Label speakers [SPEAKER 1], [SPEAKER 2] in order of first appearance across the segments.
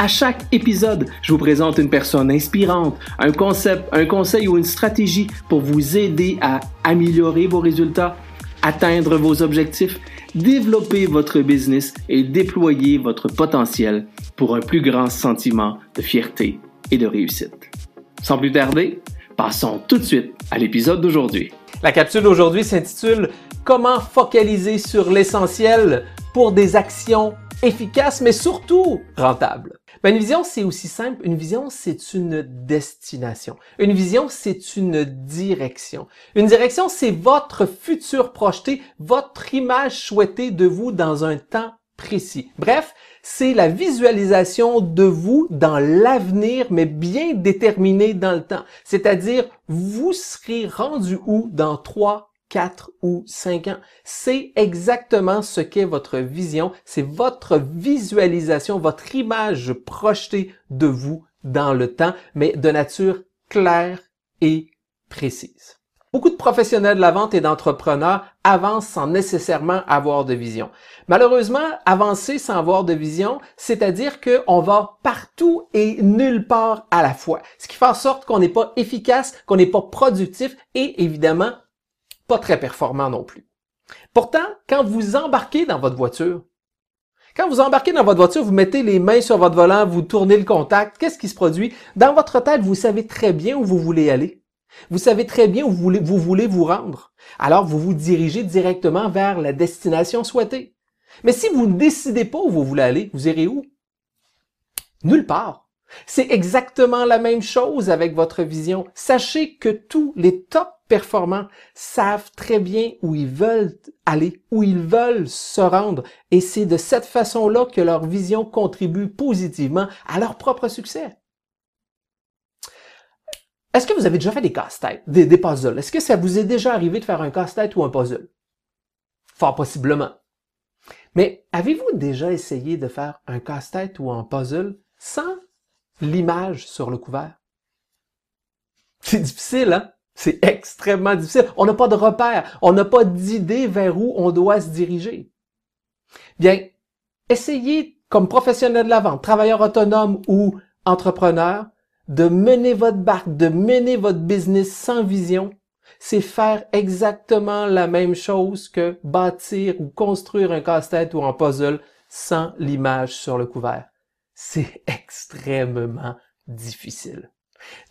[SPEAKER 1] À chaque épisode, je vous présente une personne inspirante, un concept, un conseil ou une stratégie pour vous aider à améliorer vos résultats, atteindre vos objectifs, développer votre business et déployer votre potentiel pour un plus grand sentiment de fierté et de réussite. Sans plus tarder, passons tout de suite à l'épisode d'aujourd'hui.
[SPEAKER 2] La capsule d'aujourd'hui s'intitule Comment focaliser sur l'essentiel pour des actions efficaces mais surtout rentables. Ben, une vision, c'est aussi simple. Une vision, c'est une destination. Une vision, c'est une direction. Une direction, c'est votre futur projeté, votre image souhaitée de vous dans un temps précis. Bref, c'est la visualisation de vous dans l'avenir, mais bien déterminée dans le temps. C'est-à-dire, vous serez rendu où dans trois, 4 ou 5 ans. C'est exactement ce qu'est votre vision, c'est votre visualisation, votre image projetée de vous dans le temps, mais de nature claire et précise. Beaucoup de professionnels de la vente et d'entrepreneurs avancent sans nécessairement avoir de vision. Malheureusement, avancer sans avoir de vision, c'est-à-dire qu'on va partout et nulle part à la fois. Ce qui fait en sorte qu'on n'est pas efficace, qu'on n'est pas productif et évidemment pas très performant non plus. Pourtant, quand vous embarquez dans votre voiture, quand vous embarquez dans votre voiture, vous mettez les mains sur votre volant, vous tournez le contact, qu'est-ce qui se produit? Dans votre tête, vous savez très bien où vous voulez aller. Vous savez très bien où vous voulez vous, rendre. Alors, vous vous dirigez directement vers la destination souhaitée. Mais si vous ne décidez pas où vous voulez aller, vous irez où? Nulle part. C'est exactement la même chose avec votre vision. Sachez que tous les top performants savent très bien où ils veulent aller, où ils veulent se rendre. Et c'est de cette façon-là que leur vision contribue positivement à leur propre succès. Est-ce que vous avez déjà fait des casse-têtes, des, puzzles? Est-ce que ça vous est déjà arrivé de faire un casse-tête ou un puzzle? Fort possiblement. Mais avez-vous déjà essayé de faire un casse-tête ou un puzzle sans l'image sur le couvert? C'est difficile, hein? C'est extrêmement difficile. On n'a pas de repère. On n'a pas d'idée vers où on doit se diriger. Bien, essayez, comme professionnel de la vente, travailleur autonome ou entrepreneur, de mener votre barque, de mener votre business sans vision. C'est faire exactement la même chose que bâtir ou construire un casse-tête ou un puzzle sans l'image sur le couvert. C'est extrêmement difficile.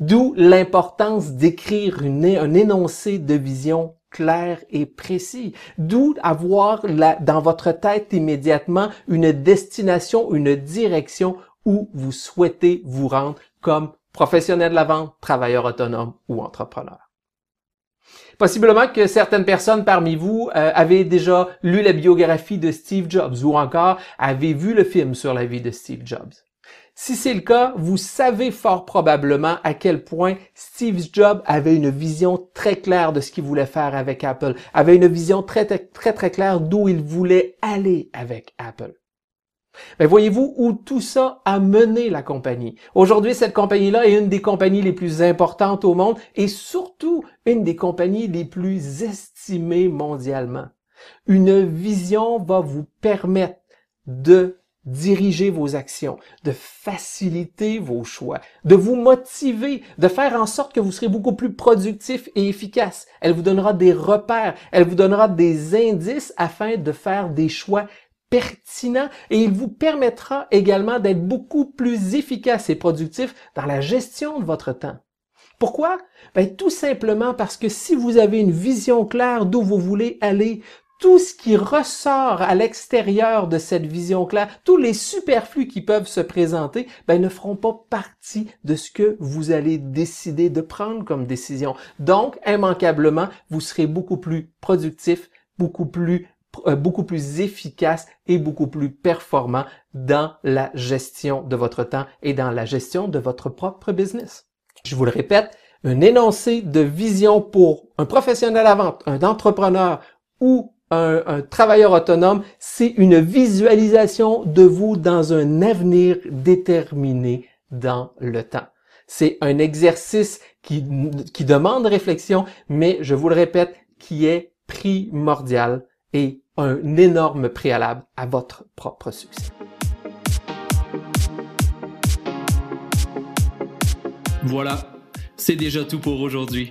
[SPEAKER 2] D'où l'importance d'écrire un énoncé de vision clair et précis. D'où avoir dans votre tête immédiatement une destination, une direction où vous souhaitez vous rendre comme professionnel de la vente, travailleur autonome ou entrepreneur. Possiblement que certaines personnes parmi vous euh, avaient déjà lu la biographie de Steve Jobs ou encore avaient vu le film sur la vie de Steve Jobs. Si c'est le cas, vous savez fort probablement à quel point Steve Jobs avait une vision très claire de ce qu'il voulait faire avec Apple, avait une vision très très très, claire d'où il voulait aller avec Apple. Mais voyez-vous où tout ça a mené la compagnie. Aujourd'hui, cette compagnie-là est une des compagnies les plus importantes au monde et surtout une des compagnies les plus estimées mondialement. Une vision va vous permettre de diriger vos actions, de faciliter vos choix, de vous motiver, de faire en sorte que vous serez beaucoup plus productif et efficace. Elle vous donnera des repères, elle vous donnera des indices afin de faire des choix pertinents et il vous permettra également d'être beaucoup plus efficace et productif dans la gestion de votre temps. Pourquoi? Ben, tout simplement parce que si vous avez une vision claire d'où vous voulez aller, tout ce qui ressort à l'extérieur de cette vision claire, tous les superflus qui peuvent se présenter, ben, ne feront pas partie de ce que vous allez décider de prendre comme décision. Donc, immanquablement, vous serez beaucoup plus productif, beaucoup plus euh, beaucoup plus efficace et beaucoup plus performant dans la gestion de votre temps et dans la gestion de votre propre business. Je vous le répète, un énoncé de vision pour un professionnel à vente, un entrepreneur ou un, travailleur autonome, c'est une visualisation de vous dans un avenir déterminé dans le temps. C'est un exercice qui, qui demande réflexion, mais je vous le répète, qui est primordial et un énorme préalable à votre propre succès.
[SPEAKER 1] Voilà, c'est déjà tout pour aujourd'hui.